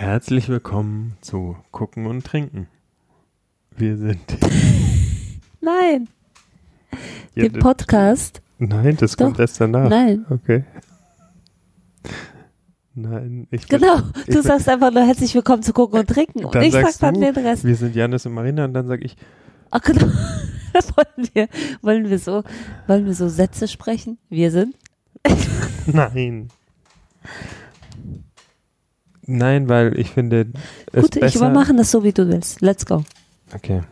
Herzlich willkommen zu Gucken und Trinken. Wir sind. Nein. Ja, Den Podcast. Nein, das Doch. kommt erst danach. Nein. Okay. Nein, ich Genau. ich Du sagst einfach nur herzlich willkommen zu Gucken und Trinken. Und ich sag dann du, den Rest. Wir sind Janis und Marina und dann sage ich, Ach genau. wollen wir, wollen wir so, wollen wir so Sätze sprechen? Wir sind? nein. Nein, weil ich finde es Gut, ich besser. übermachen das so, wie du willst. Let's go. Okay.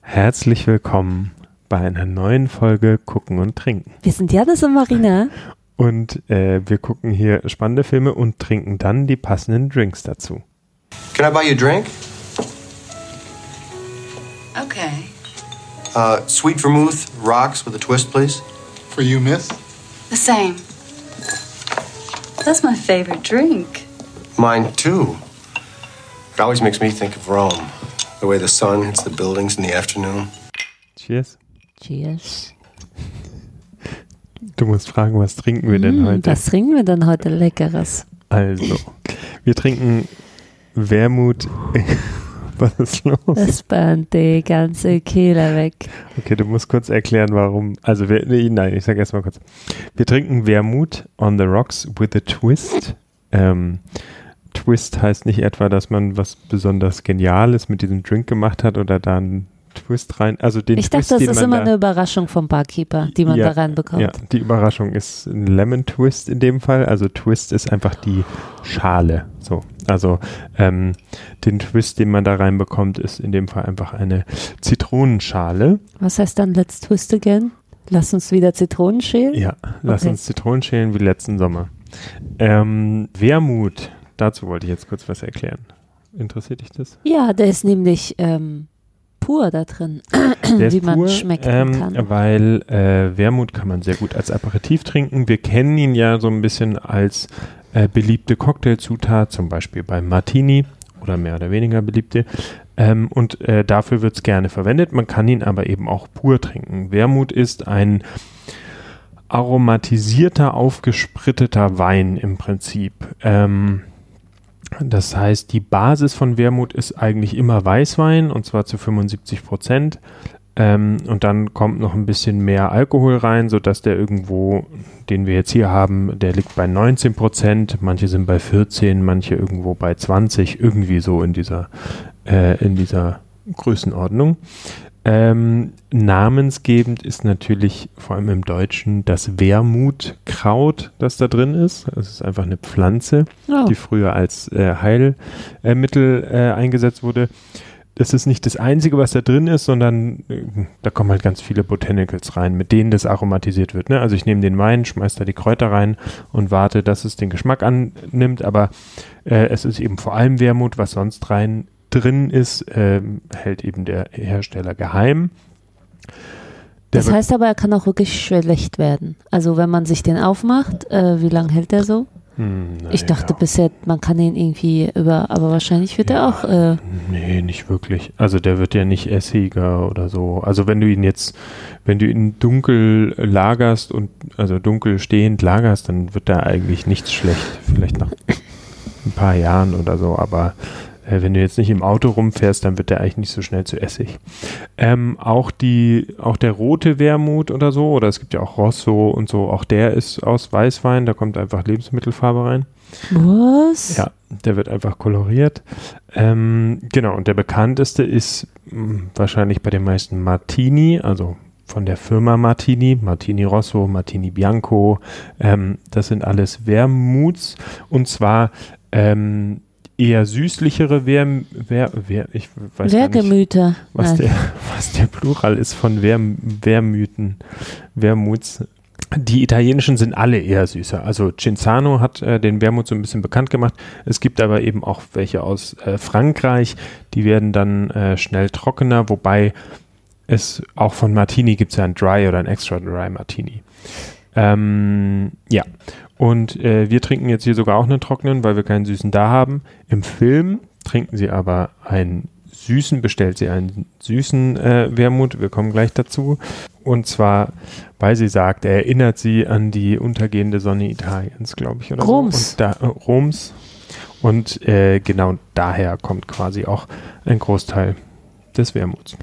Herzlich willkommen bei einer neuen Folge Gucken und Trinken. Wir sind Janis und Marina. Und äh, wir gucken hier spannende Filme und trinken dann die passenden Drinks dazu. Can I buy you a drink? Okay. Uh, sweet vermouth, rocks with a twist, please. For you, miss? The same. That's my favorite drink. Mine too. It always makes me think of Rome. The way the sun hits the buildings in the afternoon. Cheers. Cheers. Du musst fragen, was trinken wir denn Mm, heute? Was trinken wir denn heute Leckeres? Also, wir trinken Wermut. was ist los? Das burnt die ganze Kehle weg. Okay, du musst kurz erklären, warum. Also, wir, nee, nein, ich sage erstmal kurz. Wir trinken Wermut on the rocks with a twist. Ähm, Twist heißt nicht etwa, dass man was besonders Geniales mit diesem Drink gemacht hat oder da einen Twist rein. Also den Ich Twist, dachte, das ist immer da, eine Überraschung vom Barkeeper, die man Ja, da reinbekommt. Ja, die Überraschung ist ein Lemon Twist in dem Fall. Also Twist ist einfach die Schale. So, also ähm, den Twist, den man da reinbekommt, ist in dem Fall einfach eine Zitronenschale. Was heißt dann Let's Twist Again? Lass uns wieder Zitronen schälen? Ja, lass Okay. uns Zitronen schälen wie letzten Sommer. Ähm, Wermut, dazu wollte ich jetzt kurz was erklären. Interessiert dich das? Ja, der ist nämlich ähm, pur da drin, wie man pur, schmecken ähm, kann. Weil äh, Wermut kann man sehr gut als Aperitif trinken. Wir kennen ihn ja so ein bisschen als äh, beliebte Cocktailzutat, zum Beispiel beim Martini oder mehr oder weniger beliebte. Ähm, und äh, dafür wird es gerne verwendet. Man kann ihn aber eben auch pur trinken. Wermut ist ein aromatisierter, aufgespritteter Wein im Prinzip. Ähm, das heißt, die Basis von Wermut ist eigentlich immer Weißwein und zwar zu 75 Prozent. Ähm, und dann kommt noch ein bisschen mehr Alkohol rein, sodass der irgendwo, den wir jetzt hier haben, der liegt bei 19 Prozent. Manche sind bei 14, manche irgendwo bei 20, irgendwie so in dieser, äh, in dieser Größenordnung. Ähm, namensgebend ist natürlich vor allem im Deutschen das Wermutkraut, das da drin ist. Es ist einfach eine Pflanze Oh. die früher als äh, Heilmittel äh, eingesetzt wurde. Das ist nicht das Einzige, was da drin ist, sondern äh, da kommen halt ganz viele Botanicals rein, mit denen das aromatisiert wird. Ne? Also ich nehme den Wein, schmeiß da die Kräuter rein und warte, dass es den Geschmack annimmt, aber äh, es ist eben vor allem Wermut, was sonst rein drin ist, ähm, hält eben der Hersteller geheim. Der das heißt aber, er kann auch wirklich schlecht werden. Also wenn man sich den aufmacht, äh, wie lange hält der so? Hm, Ich dachte naja. bisher, man kann den irgendwie über, aber wahrscheinlich wird er auch, äh, Nee, nicht wirklich. Also der wird ja nicht essiger oder so. Also wenn du ihn jetzt, wenn du ihn dunkel lagerst und also dunkel stehend lagerst, dann wird da eigentlich nichts schlecht. Vielleicht nach ein paar Jahren oder so, aber äh, wenn du jetzt nicht im Auto rumfährst, dann wird der eigentlich nicht so schnell zu Essig. Ähm, auch die, auch der rote Wermut oder so, oder es gibt ja auch Rosso und so, auch der ist aus Weißwein, da kommt einfach Lebensmittelfarbe rein. was? Ja, der wird einfach koloriert. Ähm, genau, und der bekannteste ist mh, wahrscheinlich bei den meisten Martini, also von der Firma Martini, Martini Rosso, Martini Bianco. Ähm, das sind alles Wermuts und zwar ähm, eher süßlichere Werm, Wer, Wer, ich weiß gar nicht, Wergemüter. was der, was der Plural ist von Werm, Wermüten, Wermuts. Die italienischen sind alle eher süßer. Also Cinzano hat äh, den Wermut so ein bisschen bekannt gemacht. Es gibt aber eben auch welche aus äh, Frankreich, die werden dann äh, schnell trockener, wobei es auch von Martini gibt es ja ein Dry oder ein Extra Dry Martini. Ähm, ja, und äh, wir trinken jetzt hier sogar auch einen trockenen, weil wir keinen süßen da haben. Im Film trinken sie aber einen süßen, bestellt sie einen süßen äh, Wermut. Wir kommen gleich dazu. Und zwar, weil sie sagt, er erinnert sie an die untergehende Sonne Italiens, glaube ich. Oder Roms. So. Und da, äh, Roms. Und äh, genau daher kommt quasi auch ein Großteil des Wermuts.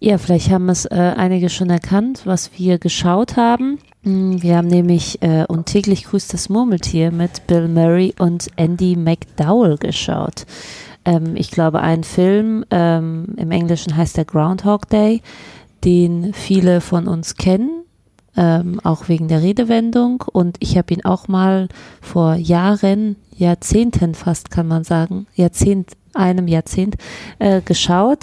Ja, vielleicht haben es äh, einige schon erkannt, was wir geschaut haben. Mm, Wir haben nämlich äh, Und täglich grüßt das Murmeltier mit Bill Murray und Andy McDowell geschaut. Ähm, ich glaube, ein Film, ähm, im Englischen heißt der Groundhog Day, den viele von uns kennen, ähm, auch wegen der Redewendung. Und ich habe ihn auch mal vor Jahren, Jahrzehnten fast kann man sagen, Jahrzehnt, einem Jahrzehnt äh, geschaut.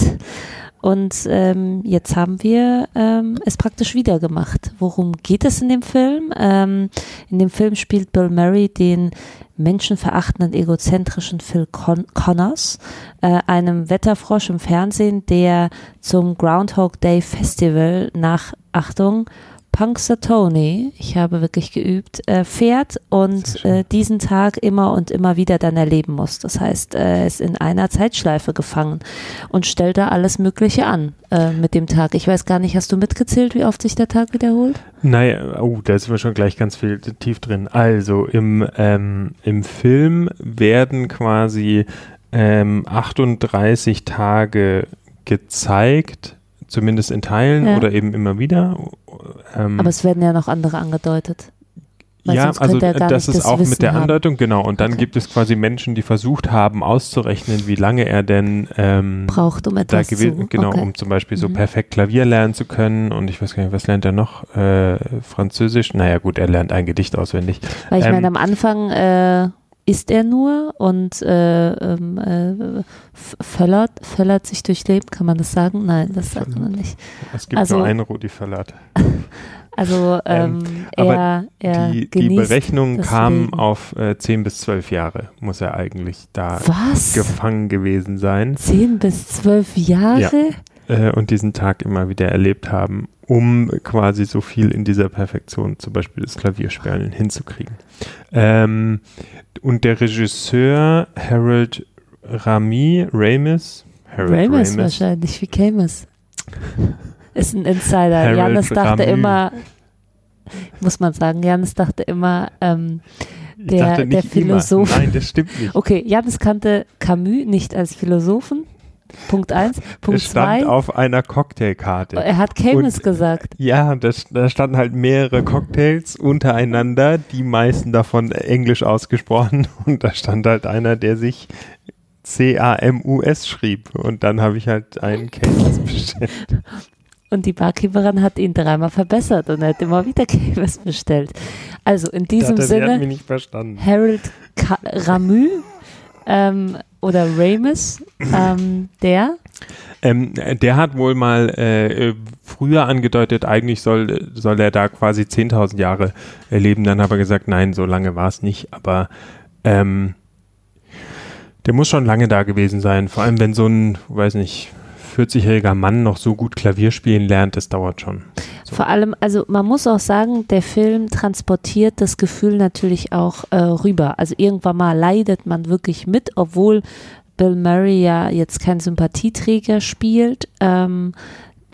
Und ähm, jetzt haben wir ähm, es praktisch wieder gemacht. Worum geht es in dem Film? Ähm, in dem Film spielt Bill Murray den menschenverachtenden, egozentrischen Phil Con Connors, äh, einem Wetterfrosch im Fernsehen, der zum Groundhog Day Festival nach, Achtung, Punxsutawney, ich habe wirklich geübt, äh, fährt und äh, diesen Tag immer und immer wieder dann erleben muss. Das heißt, er ist in einer Zeitschleife gefangen und stellt da alles Mögliche an äh, mit dem Tag. Ich weiß gar nicht, hast du mitgezählt, wie oft sich der Tag wiederholt? Naja, oh, da sind wir schon gleich ganz viel tief drin. Also im, ähm, im Film werden quasi ähm, 38 Tage gezeigt, zumindest in Teilen Ja. oder eben immer wieder. Ähm, Aber es werden ja noch andere angedeutet. Weil ja, also er gar das ist das auch Wissen mit der haben. Andeutung, genau. Und dann Okay. gibt es quasi Menschen, die versucht haben auszurechnen, wie lange er denn ähm, Braucht, um da etwas gewesen, zu... genau, okay. um zum Beispiel so Mhm. perfekt Klavier lernen zu können. Und ich weiß gar nicht, was lernt er noch? Äh, Französisch? Naja, gut, er lernt ein Gedicht auswendig. Weil ich ähm, meine, am Anfang äh, isst er nur und äh, ähm, äh, f- völlert, völlert sich durchs Leben, kann man das sagen? Nein, das sagt man nicht. Es gibt Also- nur einen Rudi Verlat. Also ähm, aber er, er Die, die kamen Leben. auf äh, 10 bis 12 Jahre, muss er eigentlich da Was? gefangen gewesen sein. Zehn bis zwölf Jahre? äh, und diesen Tag immer wieder erlebt haben, um quasi so viel in dieser Perfektion, zum Beispiel das Klavierspielen, hinzukriegen. Ähm, und der Regisseur Harold Rami, Ramis, Harold Ramis Ramis, wahrscheinlich. Wie käme es? Ist ein Insider. Harold Janis dachte Ramis. immer, muss man sagen, Janis dachte immer, ähm, der- der nicht immer. Philosoph. Nein, das stimmt nicht. okay, Janis kannte Camus nicht als Philosophen. Punkt eins. Punkt es stand zwei, auf einer Cocktailkarte. er hat Camus Und- gesagt. Ja, das, da standen halt mehrere Cocktails untereinander, die meisten davon englisch ausgesprochen. Und da stand halt einer, der sich C-A-M-U-S schrieb. Und dann habe ich halt einen Camus bestellt. Und die Barkeeperin hat ihn dreimal verbessert und er hat immer wieder Camus bestellt. Also in diesem Dachte, Sinne. Harold Ka Ramu ähm, oder Ramis, ähm, der Ähm, der hat wohl mal äh, früher angedeutet, eigentlich soll, soll er da quasi 10.000 Jahre äh, leben. Dann hat er gesagt, nein, so lange war es nicht. Aber ähm, der muss schon lange da gewesen sein. Vor allem, wenn so ein, weiß nicht, 40-jähriger Mann noch so gut Klavier spielen lernt, das dauert schon. So. Vor allem, also man muss auch sagen, der Film transportiert das Gefühl natürlich auch äh, rüber. Also irgendwann mal leidet man wirklich mit, obwohl Bill Murray ja jetzt kein Sympathieträger spielt. Ähm,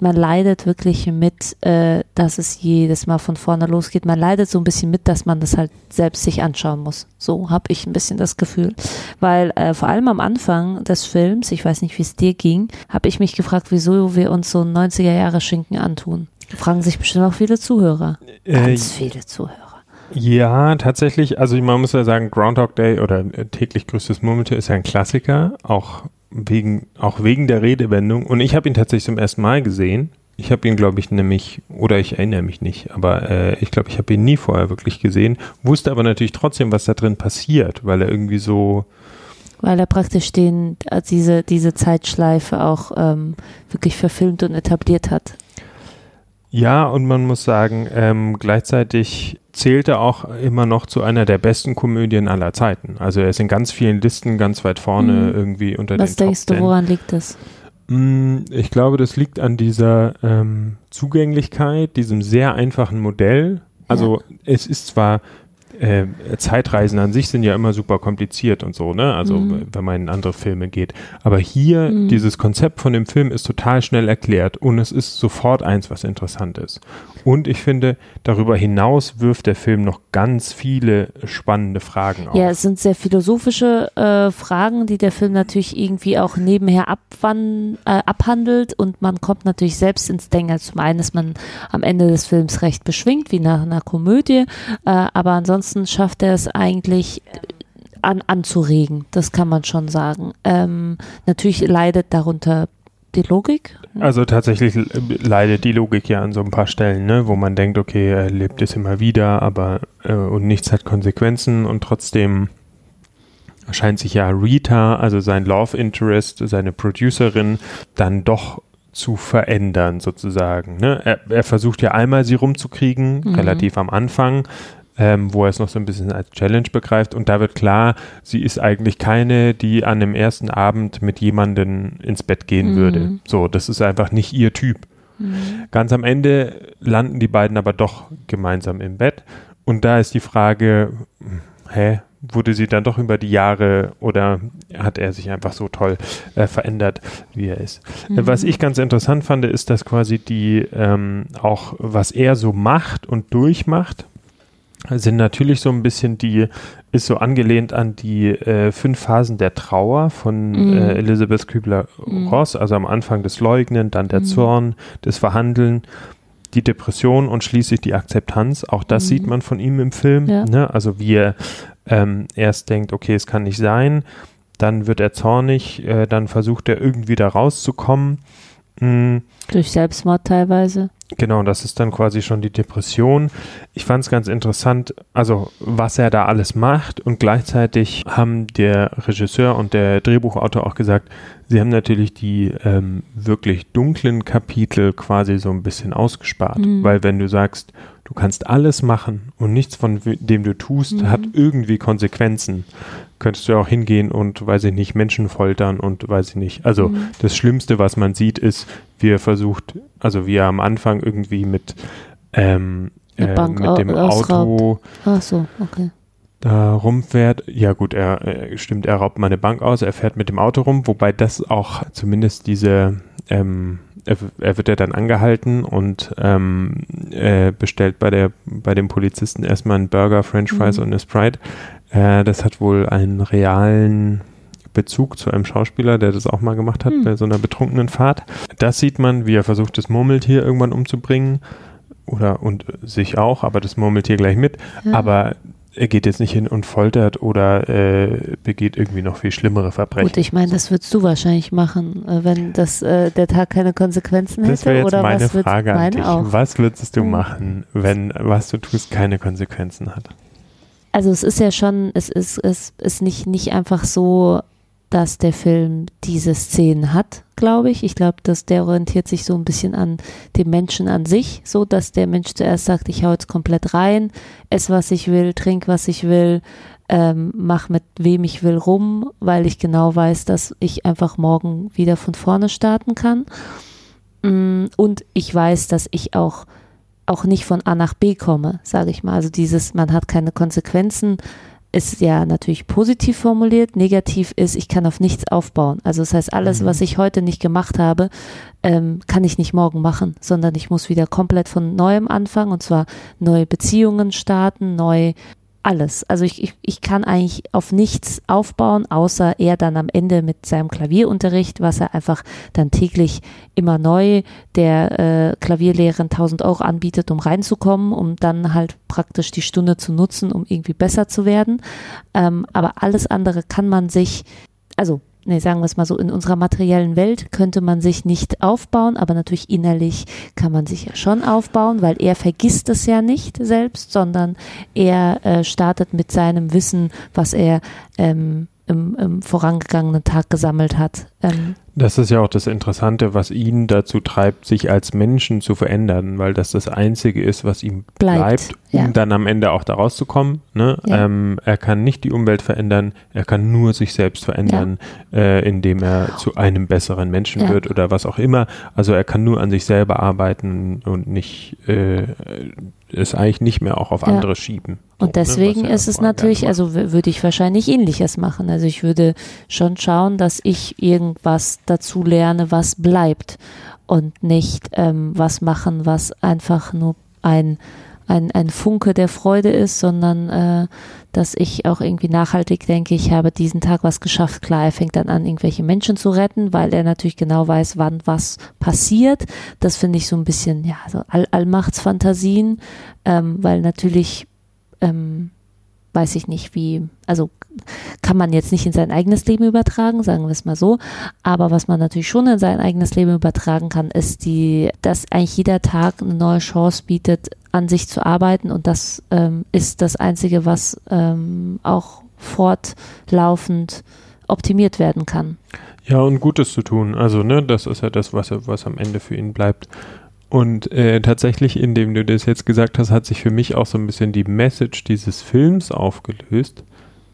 man leidet wirklich mit, äh, dass es jedes Mal von vorne losgeht. Man leidet so ein bisschen mit, dass man das halt selbst sich anschauen muss. So habe ich ein bisschen das Gefühl. Weil äh, vor allem am Anfang des Films, ich weiß nicht, wie es dir ging, habe ich mich gefragt, wieso wir uns so 90er-Jahre-Schinken antun. Fragen sich bestimmt auch viele Zuhörer. Äh, Ganz viele Zuhörer. ja, tatsächlich. Also man muss ja sagen, Groundhog Day oder äh, täglich grüßtes Murmeltier ist ja ein Klassiker, auch wegen, auch wegen der Redewendung. Und ich habe ihn tatsächlich zum ersten Mal gesehen. Ich habe ihn, glaube ich, nämlich, oder ich erinnere mich nicht, aber äh, ich glaube, ich habe ihn nie vorher wirklich gesehen, wusste aber natürlich trotzdem, was da drin passiert, weil er irgendwie so, Weil er praktisch den, äh, diese, diese Zeitschleife auch ähm, wirklich verfilmt und etabliert hat. Ja, und man muss sagen, ähm, gleichzeitig zählt er auch immer noch zu einer der besten Komödien aller Zeiten. Also er ist in ganz vielen Listen ganz weit vorne Mhm. irgendwie unter Was den denkst Top du, woran liegt das? 10. Mm, Ich glaube, das liegt an dieser ähm, Zugänglichkeit, diesem sehr einfachen Modell. Also es ist zwar, äh, Zeitreisen an sich sind ja immer super kompliziert und so, ne? Also Mhm. wenn man in andere Filme geht. Aber hier, Mhm. dieses Konzept von dem Film ist total schnell erklärt und es ist sofort eins, was interessant ist. Und ich finde, darüber hinaus wirft der Film noch ganz viele spannende Fragen auf. Ja, es sind sehr philosophische äh, Fragen, die der Film natürlich irgendwie auch nebenher abwan äh, abhandelt und man kommt natürlich selbst ins Denken. Zum einen ist man am Ende des Films recht beschwingt, wie nach einer Komödie, äh, aber ansonsten schafft er es eigentlich äh, an, anzuregen, das kann man schon sagen. Ähm, natürlich leidet darunter die Logik. Also tatsächlich leidet die Logik ja an so ein paar Stellen, ne, wo man denkt, okay, er lebt es immer wieder, aber äh, und nichts hat Konsequenzen und trotzdem scheint sich ja Rita, also sein Love Interest, seine Producerin, dann doch zu verändern sozusagen. Ne? Er, er versucht ja einmal sie rumzukriegen, Mhm. relativ am Anfang, ähm, wo er es noch so ein bisschen als Challenge begreift und da wird klar, sie ist eigentlich keine, die an dem ersten Abend mit jemandem ins Bett gehen Mhm. würde. So, das ist einfach nicht ihr Typ. Mhm. Ganz am Ende landen die beiden aber doch gemeinsam im Bett. Und da ist die Frage, hä, wurde sie dann doch über die Jahre oder hat er sich einfach so toll äh, verändert, wie er ist? Äh, Was ich ganz interessant fand, ist, dass quasi die ähm, auch, was er so macht und durchmacht, sind natürlich so ein bisschen die, ist so angelehnt an die äh, fünf Phasen der Trauer von Mhm. äh, Elisabeth Kübler-Ross, also am Anfang das Leugnen, dann der Mhm. Zorn, das Verhandeln, die Depression und schließlich die Akzeptanz. Auch das Mhm. sieht man von ihm im Film. Ja. Ne? Also wie er ähm, erst denkt, okay, es kann nicht sein, dann wird er zornig, äh, dann versucht er irgendwie da rauszukommen. Mm, Durch Selbstmord teilweise. Genau, das ist dann quasi schon die Depression. Ich fand es ganz interessant, also was er da alles macht und gleichzeitig haben der Regisseur und der Drehbuchautor auch gesagt, sie haben natürlich die ähm, wirklich dunklen Kapitel quasi so ein bisschen ausgespart, Mhm. weil wenn du sagst, du kannst alles machen und nichts von dem du tust Mhm. hat irgendwie Konsequenzen, könntest du auch hingehen und, weiß ich nicht, Menschen foltern und weiß ich nicht. Also Mhm. das Schlimmste, was man sieht, ist, wie er versucht, also wie er am Anfang irgendwie mit, ähm, äh, mit dem au- Auto Ach so, okay. da rumfährt. Ja gut, er äh, stimmt, er raubt mal eine Bank aus, er fährt mit dem Auto rum, wobei das auch zumindest diese, ähm, er, er wird ja dann angehalten und ähm, äh, bestellt bei der bei dem Polizisten erstmal einen Burger, French Fries Mhm. und eine Sprite. Äh, das hat wohl einen realen Bezug zu einem Schauspieler, der das auch mal gemacht hat Hm. bei so einer betrunkenen Fahrt. Das sieht man, wie er versucht, das Murmeltier irgendwann umzubringen. Oder und sich auch, aber das Murmeltier gleich mit. Ja. Aber er geht jetzt nicht hin und foltert oder äh, begeht irgendwie noch viel schlimmere Verbrechen. Gut, ich meine, das würdest du wahrscheinlich machen, äh, wenn das äh, der Tag keine Konsequenzen hätte. das wäre jetzt oder meine Frage an meine dich. Auch. Was würdest du Hm. machen, wenn was du tust keine Konsequenzen hat? Also es ist ja schon, es ist, es ist nicht, nicht einfach so, dass der Film diese Szenen hat, glaube ich. Ich glaube, dass der orientiert sich so ein bisschen an dem Menschen an sich, so dass der Mensch zuerst sagt, ich hau jetzt komplett rein, ess was ich will, trink was ich will, ähm, mach mit wem ich will rum, weil ich genau weiß, dass ich einfach morgen wieder von vorne starten kann. Mm, Und ich weiß, dass ich auch auch nicht von A nach B komme, sage ich mal. Also dieses, man hat keine Konsequenzen, ist ja natürlich positiv formuliert. Negativ ist, ich kann auf nichts aufbauen. Also das heißt, alles, Mhm. was ich heute nicht gemacht habe, ähm, kann ich nicht morgen machen, sondern ich muss wieder komplett von neuem anfangen und zwar neue Beziehungen starten, neu alles. Also ich, ich, ich kann eigentlich auf nichts aufbauen, außer er dann am Ende mit seinem Klavierunterricht, was er einfach dann täglich immer neu der äh, Klavierlehrerin 1000 Euro anbietet, um reinzukommen, um dann halt praktisch die Stunde zu nutzen, um irgendwie besser zu werden. Ähm, aber alles andere kann man sich, also nee, sagen wir es mal so, in unserer materiellen Welt könnte man sich nicht aufbauen, aber natürlich innerlich kann man sich ja schon aufbauen, weil er vergisst es ja nicht selbst, sondern er äh, startet mit seinem Wissen, was er ähm, im, im vorangegangenen Tag gesammelt hat. Ähm, Das ist ja auch das Interessante, was ihn dazu treibt, sich als Menschen zu verändern, weil das das Einzige ist, was ihm Bleibt, bleibt, um ja. dann am Ende auch da rauszukommen. Ne? Ja. Ähm, er kann nicht die Umwelt verändern, er kann nur sich selbst verändern, äh, indem er zu einem besseren Menschen Ja. wird oder was auch immer. Also er kann nur an sich selber arbeiten und nicht äh, es eigentlich nicht mehr auch auf Ja. andere schieben. So, Und deswegen ne, was er ist es natürlich, also würde ich wahrscheinlich ähnliches machen. Also ich würde schon schauen, dass ich irgendwas dazu lerne, was bleibt und nicht ähm, was machen, was einfach nur ein, ein, ein Funke der Freude ist, sondern äh, dass ich auch irgendwie nachhaltig denke, ich habe diesen Tag was geschafft. Klar, er fängt dann an, irgendwelche Menschen zu retten, weil er natürlich genau weiß, wann was passiert. Das finde ich so ein bisschen, ja, so All Allmachtsfantasien, ähm, weil natürlich ähm, weiß ich nicht, wie, also kann man jetzt nicht in sein eigenes Leben übertragen, sagen wir es mal so. Aber was man natürlich schon in sein eigenes Leben übertragen kann, ist die, dass eigentlich jeder Tag eine neue Chance bietet, an sich zu arbeiten. Und das ähm, ist das Einzige, was ähm, auch fortlaufend optimiert werden kann. Ja, und Gutes zu tun. Also, ne, das ist ja das, was, was am Ende für ihn bleibt. Und äh, tatsächlich, indem du das jetzt gesagt hast, hat sich für mich auch so ein bisschen die Message dieses Films aufgelöst.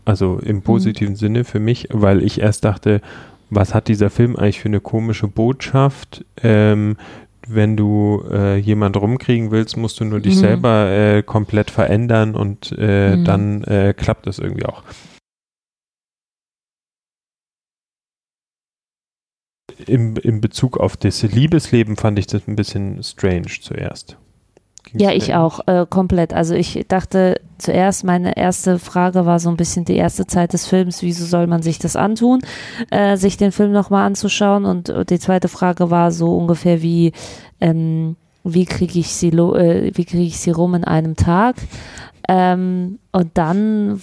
Also im positiven Sinne für mich, weil ich erst dachte, was hat dieser Film eigentlich für eine komische Botschaft? Ähm, wenn du äh, jemand rumkriegen willst, musst du nur dich Mhm. selber äh, komplett verändern und äh, Mhm. dann äh, klappt das irgendwie auch. Im, Im Bezug auf das Liebesleben fand ich das ein bisschen strange zuerst. Ging's Ja, ich auch, äh, komplett. Also ich dachte zuerst, meine erste Frage war so ein bisschen die erste Zeit des Films, wieso soll man sich das antun, äh, sich den Film nochmal anzuschauen? Und äh, die zweite Frage war so ungefähr wie, ähm, wie kriege ich sie lo äh, wie kriege ich sie rum in einem Tag? Ähm, und dann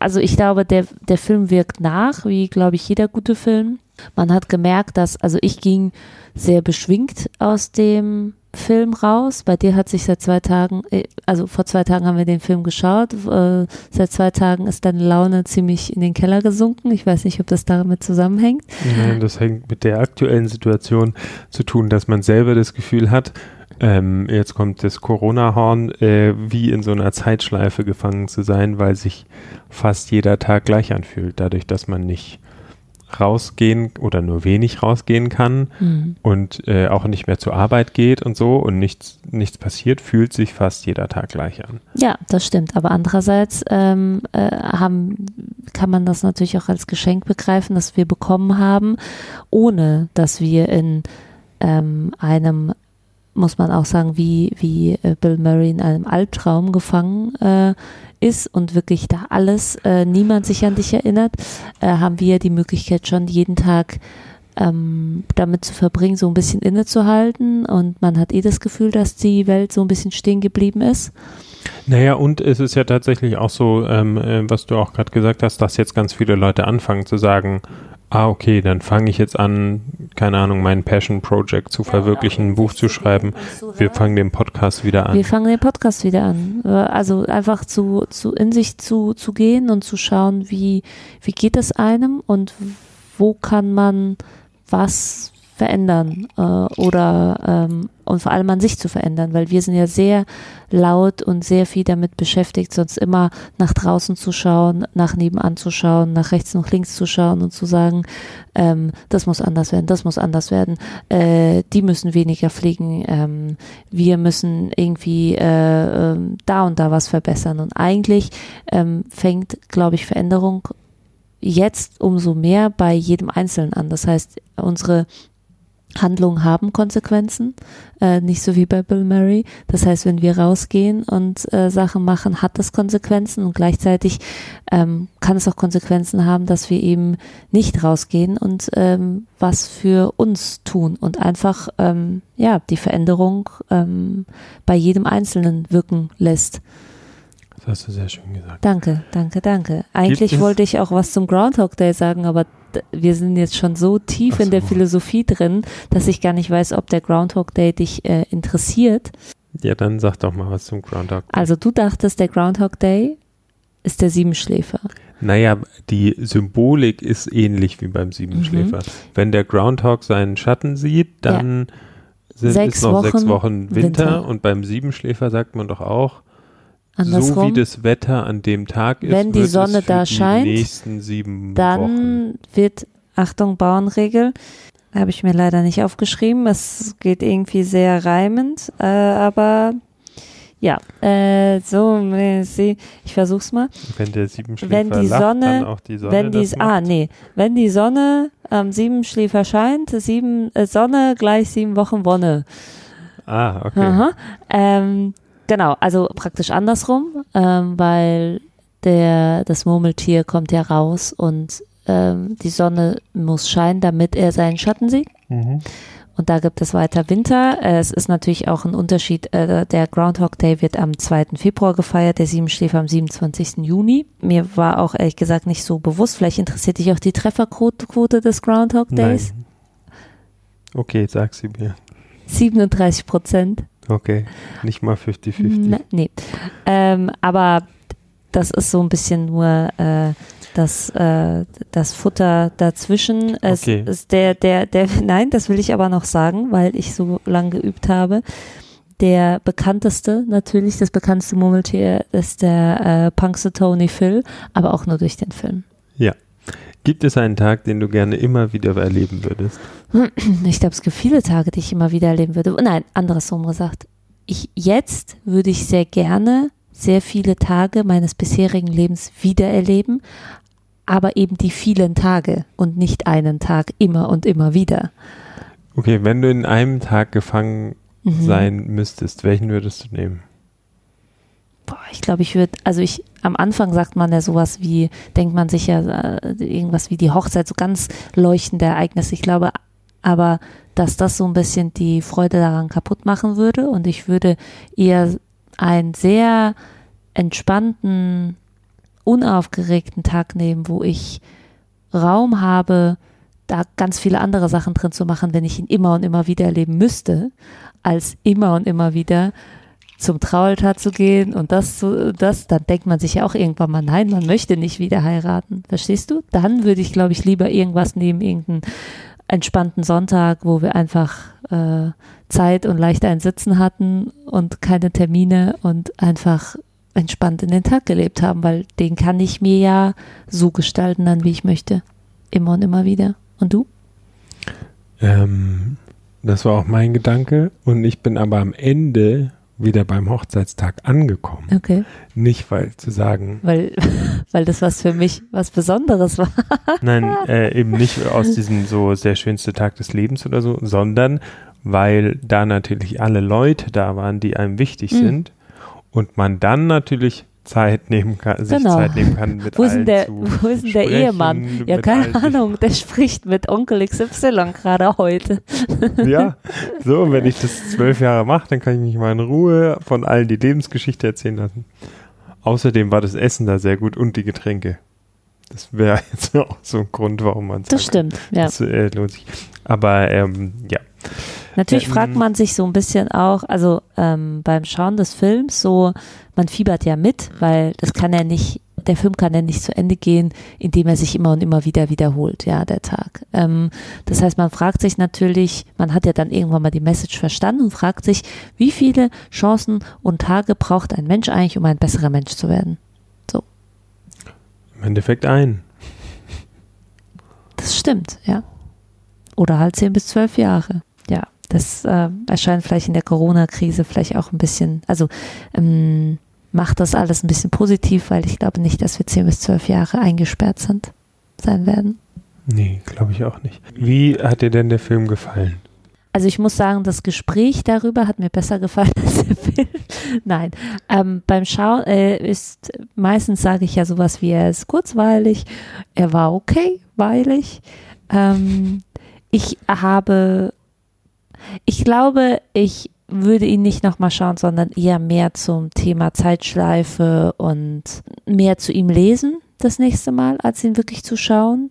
also ich glaube, der, der Film wirkt nach, wie glaube ich jeder gute Film. Man hat gemerkt, dass, also ich ging sehr beschwingt aus dem Film raus. Bei dir hat sich seit zwei Tagen, äh, also vor zwei Tagen haben wir den Film geschaut. Äh, seit zwei Tagen ist deine Laune ziemlich in den Keller gesunken. Ich weiß nicht, ob das damit zusammenhängt. Nein, das hängt mit der aktuellen Situation zu tun, dass man selber das Gefühl hat, ähm, jetzt kommt das Corona-Horn, äh, wie in so einer Zeitschleife gefangen zu sein, weil sich fast jeder Tag gleich anfühlt, dadurch, dass man nicht rausgehen oder nur wenig rausgehen kann Mhm. und äh, auch nicht mehr zur Arbeit geht und so und nichts, nichts passiert, fühlt sich fast jeder Tag gleich an. Ja, das stimmt. Aber andererseits ähm, äh, haben, kann man das natürlich auch als Geschenk begreifen, das wir bekommen haben, ohne dass wir in ähm, einem, muss man auch sagen, wie, wie äh, Bill Murray in einem Albtraum gefangen äh, ist und wirklich da alles, äh, niemand sich an dich erinnert, äh, haben wir die Möglichkeit schon jeden Tag ähm, damit zu verbringen, so ein bisschen innezuhalten und man hat eh das Gefühl, dass die Welt so ein bisschen stehen geblieben ist. Naja, und es ist ja tatsächlich auch so, ähm, äh, was du auch gerade gesagt hast, dass jetzt ganz viele Leute anfangen zu sagen, ah, okay, dann fange ich jetzt an, keine Ahnung, mein Passion Project zu verwirklichen, ein Buch zu schreiben. Wir fangen den Podcast wieder an. Wir fangen den Podcast wieder an. Also einfach zu, zu in sich zu, zu gehen und zu schauen, wie, wie geht es einem und wo kann man was verändern äh, oder ähm, und vor allem an sich zu verändern, weil wir sind ja sehr laut und sehr viel damit beschäftigt, sonst immer nach draußen zu schauen, nach nebenan zu schauen, nach rechts und links zu schauen und zu sagen, ähm, das muss anders werden, das muss anders werden, äh, die müssen weniger fliegen, ähm, wir müssen irgendwie äh, ähm, da und da was verbessern und eigentlich ähm, fängt, glaube ich, Veränderung jetzt umso mehr bei jedem Einzelnen an. Das heißt, unsere Handlungen haben Konsequenzen, äh, nicht so wie bei Bill Murray. Das heißt, wenn wir rausgehen und äh, Sachen machen, hat das Konsequenzen und gleichzeitig ähm, kann es auch Konsequenzen haben, dass wir eben nicht rausgehen und ähm, was für uns tun und einfach ähm, ja die Veränderung ähm, bei jedem Einzelnen wirken lässt. Das hast du sehr schön gesagt. Danke, danke, danke. Eigentlich wollte ich auch was zum Groundhog Day sagen, aber wir sind jetzt schon so tief Ach in der so. Philosophie drin, dass ich gar nicht weiß, ob der Groundhog Day dich äh, interessiert. Ja, dann sag doch mal was zum Groundhog. Day. Also du dachtest, der Groundhog Day ist der Siebenschläfer. Naja, die Symbolik ist ähnlich wie beim Siebenschläfer. Mhm. Wenn der Groundhog seinen Schatten sieht, dann sind Sechs es noch sechs Wochen Wochen Winter, Winter. und beim Siebenschläfer sagt man doch auch, so Andersrum, wie das Wetter an dem Tag ist, Wenn die Sonne da scheint, nächsten sieben Wochen. dann wird, Achtung, Bauernregel, habe ich mir leider nicht aufgeschrieben, es geht irgendwie sehr reimend, äh, aber ja, äh, so, ich versuch's mal. Wenn der Siebenschläfer Wenn die lacht, Sonne- dann auch die Sonne wenn die, ah, nee, wenn die Sonne am Siebenschläfer scheint, sieben, äh, Sonne gleich sieben Wochen Wonne. Ah, okay. Ähm, genau, also praktisch andersrum, ähm, weil der, das Murmeltier kommt ja raus und ähm, die Sonne muss scheinen, damit er seinen Schatten sieht. Mhm. Und da gibt es weiter Winter. Äh, Es ist natürlich auch ein Unterschied. Äh, Der Groundhog Day wird am 2. Februar gefeiert, der Siebenschläfer am 27. Juni. Mir war auch ehrlich gesagt nicht so bewusst. Vielleicht interessiert dich auch die Trefferquote Quote des Groundhog Days. Nein. Okay, sag sie mir. 37 Prozent. Okay, nicht mal 50-50. Ne, nee. Ähm, aber das ist so ein bisschen nur äh, das, äh, das Futter dazwischen. Es Okay. ist der, der, der, nein, das will ich aber noch sagen, weil ich so lange geübt habe. Der bekannteste, natürlich, das bekannteste Murmeltier ist der äh, Punxsutawney Phil, aber auch nur durch den Film. Gibt es einen Tag, den du gerne immer wieder erleben würdest? Ich glaube, es gibt viele Tage, die ich immer wieder erleben würde. Nein, andersrum gesagt. Ich, jetzt würde ich sehr gerne sehr viele Tage meines bisherigen Lebens wiedererleben, aber eben die vielen Tage und nicht einen Tag immer und immer wieder. Okay, wenn du in einem Tag gefangen Mhm. sein müsstest, welchen würdest du nehmen? Boah, ich glaube, ich würde, also ich, am Anfang sagt man ja sowas wie, denkt man sich ja äh, irgendwas wie die Hochzeit, so ganz leuchtende Ereignisse. Ich glaube aber, dass das so ein bisschen die Freude daran kaputt machen würde und ich würde eher einen sehr entspannten, unaufgeregten Tag nehmen, wo ich Raum habe, da ganz viele andere Sachen drin zu machen, wenn ich ihn immer und immer wieder erleben müsste, als immer und immer wieder zum Traualtar zu gehen und das zu, das, dann denkt man sich ja auch irgendwann mal, nein, man möchte nicht wieder heiraten. Verstehst du? Dann würde ich, glaube ich, lieber irgendwas nehmen, irgendeinen entspannten Sonntag, wo wir einfach äh, Zeit und leicht ein Sitzen hatten und keine Termine und einfach entspannt in den Tag gelebt haben, weil den kann ich mir ja so gestalten, dann wie ich möchte. Immer und immer wieder. Und du? Ähm, das war auch mein Gedanke und ich bin aber am Ende wieder beim Hochzeitstag angekommen. Okay. Nicht, weil zu sagen, Weil, weil das was für mich was Besonderes war. nein, äh, eben nicht aus diesem so sehr schönste Tag des Lebens oder so, sondern weil da natürlich alle Leute da waren, die einem wichtig Mhm. sind und man dann natürlich Zeit nehmen kann, sich Genau. Zeit nehmen kann mit Wo ist allen denn der, wo ist denn der Ehemann? Ja, keine Ahnung, der spricht mit Onkel XY gerade heute. Ja, so, wenn ich das zwölf Jahre mache, dann kann ich mich mal in Ruhe von allen die Lebensgeschichte erzählen lassen. Außerdem war das Essen da sehr gut und die Getränke. Das wäre jetzt auch so ein Grund, warum man Das stimmt, ja. Das äh, lohnt sich. Aber ähm, ja, Natürlich Ähm, fragt man sich so ein bisschen auch, also ähm, beim Schauen des Films, so, man fiebert ja mit, weil das kann ja nicht, der Film kann ja nicht zu Ende gehen, indem er sich immer und immer wieder wiederholt, ja, der Tag. Ähm, das heißt, man fragt sich natürlich, man hat ja dann irgendwann mal die Message verstanden und fragt sich, wie viele Chancen und Tage braucht ein Mensch eigentlich, um ein besserer Mensch zu werden? im Endeffekt ein. Das stimmt, ja. Oder halt zehn bis zwölf Jahre. Ja, das äh, erscheint vielleicht in der Corona-Krise vielleicht auch ein bisschen, also ähm, macht das alles ein bisschen positiv, weil ich glaube nicht, dass wir zehn bis zwölf Jahre eingesperrt sind, sein werden. Nee, glaube ich auch nicht. Wie hat dir denn der Film gefallen? Also ich muss sagen, das Gespräch darüber hat mir besser gefallen als der Film. Nein, ähm, beim Schauen äh, ist meistens sage ich ja sowas wie er ist kurzweilig, er war okay, weilig. Ähm, ich habe, ich glaube, ich würde ihn nicht nochmal schauen, sondern eher mehr zum Thema Zeitschleife und mehr zu ihm lesen das nächste Mal, als ihn wirklich zu schauen.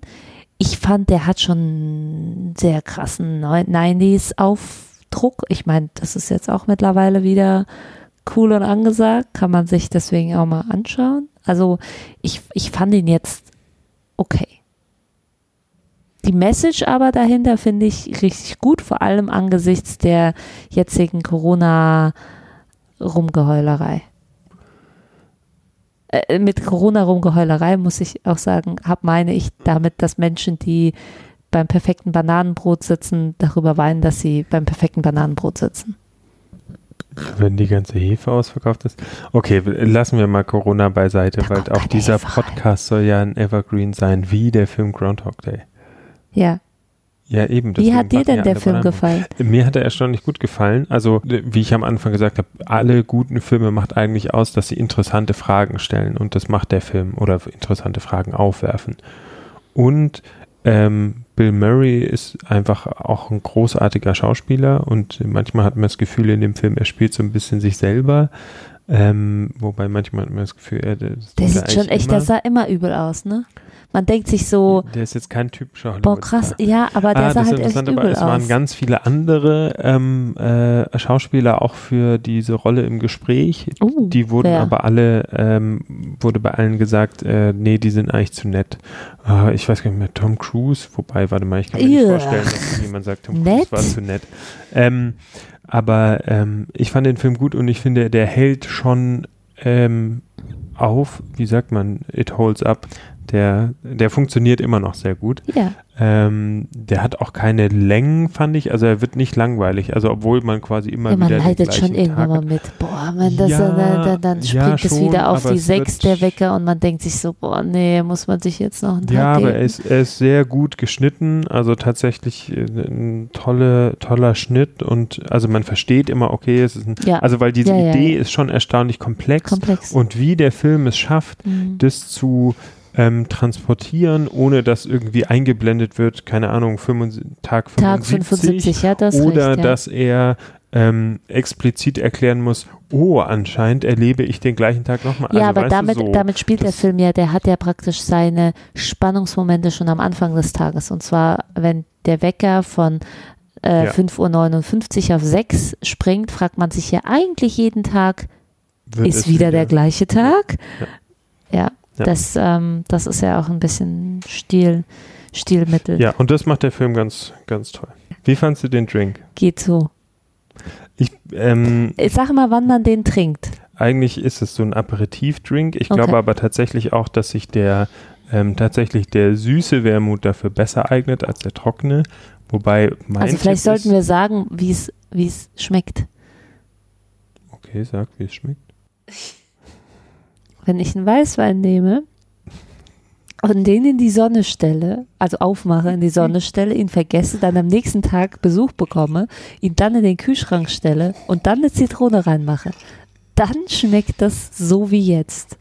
Ich fand, der hat schon einen sehr krassen 90s-Aufdruck. Ich meine, das ist jetzt auch mittlerweile wieder cool und angesagt. Kann man sich deswegen auch mal anschauen. Also ich, ich fand ihn jetzt okay. Die Message aber dahinter finde ich richtig gut, vor allem angesichts der jetzigen Corona-Rumgeheulerei. Äh, mit Corona-Rumgeheulerei muss ich auch sagen, hab meine ich damit, dass Menschen, die beim perfekten Bananenbrot sitzen, darüber weinen, dass sie beim perfekten Bananenbrot sitzen. Wenn die ganze Hefe ausverkauft ist. Okay, lassen wir mal Corona beiseite, Da weil auch dieser. Podcast soll ja ein Evergreen sein, wie der Film Groundhog Day. Ja. Ja, eben. Wie hat dir denn der Film gefallen? Mir hat er erstaunlich gut gefallen. Also, wie ich am Anfang gesagt habe, alle guten Filme macht eigentlich aus, dass sie interessante Fragen stellen. Und das macht der Film oder interessante Fragen aufwerfen. Und ähm, Bill Murray ist einfach auch ein großartiger Schauspieler. Und manchmal hat man das Gefühl in dem Film, er spielt so ein bisschen sich selber. Ähm, wobei manchmal hat man das Gefühl, er das Der sieht schon echt, immer. der sah immer übel aus, ne? Man denkt sich so, Der ist jetzt kein typischer boah krass, ja, aber der ah, sah halt echt interessant, aber übel es waren ganz viele andere ähm, äh, Schauspieler auch für diese Rolle im Gespräch. Uh, Die wurden wer? aber alle, ähm, wurde bei allen gesagt, äh, nee, die sind eigentlich zu nett. Ah, ich weiß gar nicht mehr, Tom Cruise, wobei, warte mal, ich kann mir nicht Ugh. vorstellen, dass jemand sagt, Tom Nett? Cruise war zu nett. Ähm, aber ähm, ich fand den Film gut und ich finde, der hält schon ähm, auf, wie sagt man, it holds up. Der, der funktioniert immer noch sehr gut. Ja, Ähm, der hat auch keine Längen, fand ich. Also er wird nicht langweilig. Also obwohl man quasi immer ja man wieder den leidet schon gleichen irgendwann Tag mal mit. Boah, wenn das Ja, dann, dann, dann ja, springt es schon, wieder auf die es sechs der Wecker und man denkt sich so, boah, nee, muss man sich jetzt noch einen Tag Ja, aber er ist, er ist sehr gut geschnitten, also tatsächlich äh, ein tolle, toller Schnitt und also man versteht immer, okay, es ist ein, Ja. also weil diese Ja, ja, Idee ja. ist schon erstaunlich komplex, komplex. und wie der Film es schafft, Mhm. das zu ähm, transportieren, ohne dass irgendwie eingeblendet wird, keine Ahnung, 75, Tag 75, Tag 75, ja, das oder recht, ja. dass er ähm, explizit erklären muss, oh, anscheinend erlebe ich den gleichen Tag nochmal. Ja, also, aber damit, so, damit spielt der Film ja, der hat ja praktisch seine Spannungsmomente schon am Anfang des Tages. Und zwar, wenn der Wecker von äh, Ja. 5.59 Uhr auf 6 springt, fragt man sich ja eigentlich jeden Tag, wird ist es wieder der gleiche Tag? Ja, Ja. Das, ähm, das ist ja auch ein bisschen Stil, Stilmittel. Ja, und das macht der Film ganz, ganz toll. Wie fandst du den Drink? Geht so. Ich, ähm, Ich sag mal, wann man den trinkt. eigentlich ist es so ein Aperitivdrink. Ich Okay. glaube aber tatsächlich auch, dass sich der ähm, tatsächlich der süße Wermut dafür besser eignet als der trockene. Wobei mein Also vielleicht Tipp sollten ist, wir sagen, wie es wie es schmeckt. Okay, sag, wie es schmeckt. Wenn ich einen Weißwein nehme und den in die Sonne stelle, also aufmache, in die Sonne stelle, ihn vergesse, dann am nächsten Tag Besuch bekomme, ihn dann in den Kühlschrank stelle und dann eine Zitrone reinmache, dann schmeckt das so wie jetzt.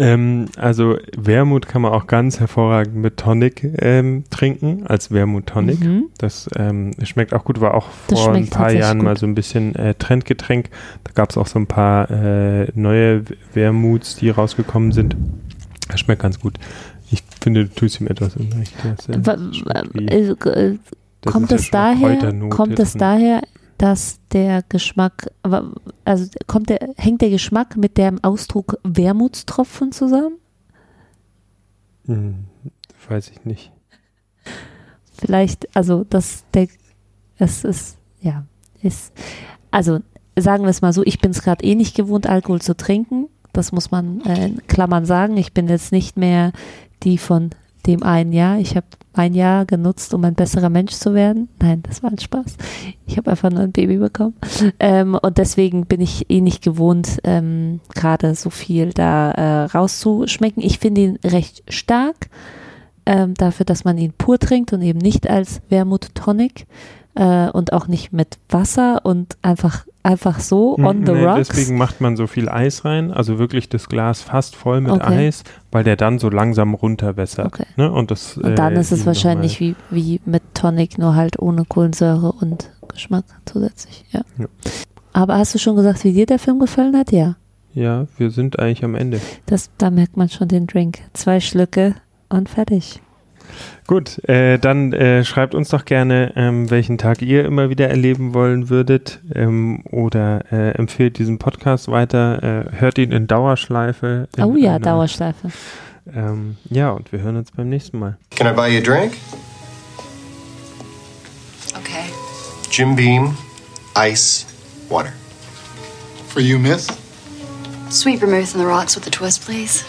Ähm, also Wermut kann man auch ganz hervorragend mit Tonic ähm, trinken, als Wermut Tonic. Mhm. Das ähm, schmeckt auch gut, war auch vor ein paar Jahren mal gut. so ein bisschen äh, Trendgetränk. Da gab es auch so ein paar äh, neue Wermuts, die rausgekommen sind. Das schmeckt ganz gut. Ich finde, du tust ihm etwas Unrecht. Das, äh, äh, äh, das kommt es daher, kommt es daher, dass der Geschmack, also kommt der, hängt der Geschmack mit dem Ausdruck Wermutstropfen zusammen? Hm, weiß ich nicht. Vielleicht, also das, der, es ist, ja, ist, also sagen wir es mal so, ich bin es gerade eh nicht gewohnt, Alkohol zu trinken. Das muss man äh, in Klammern sagen. Ich bin jetzt nicht mehr die von dem einen Jahr. Ich habe ein Jahr genutzt, um ein besserer Mensch zu werden. Nein, das war ein Spaß. Ich habe einfach nur ein Baby bekommen. Ähm, und deswegen bin ich eh nicht gewohnt, ähm, gerade so viel da äh, rauszuschmecken. Ich finde ihn recht stark ähm, dafür, dass man ihn pur trinkt und eben nicht als Wermut Tonic äh, und auch nicht mit Wasser und einfach einfach so on the Nee, rocks. Deswegen macht man so viel Eis rein, also wirklich das Glas fast voll mit Okay. Eis, weil der dann so langsam runterwässert. Okay. Ne? Und, das, Und dann äh, ist es wahrscheinlich wie, wie mit Tonic, nur halt ohne Kohlensäure und Geschmack zusätzlich. Ja. Ja. Aber hast du schon gesagt, wie dir der Film gefallen hat? Ja. Ja, wir sind eigentlich am Ende. Das, da merkt man schon den Drink. Zwei Schlücke und fertig. Gut, äh, dann äh, schreibt uns doch gerne, ähm, welchen Tag ihr immer wieder erleben wollen würdet ähm, oder äh, empfehlt diesen Podcast weiter, äh, hört ihn in Dauerschleife. In Oh ja, einer- Dauerschleife. Ähm, ja, und wir hören uns beim nächsten Mal. Can I buy you a drink? Okay. Jim Beam, ice, water. For you, miss? Sweet vermouth on the rocks with a twist, please.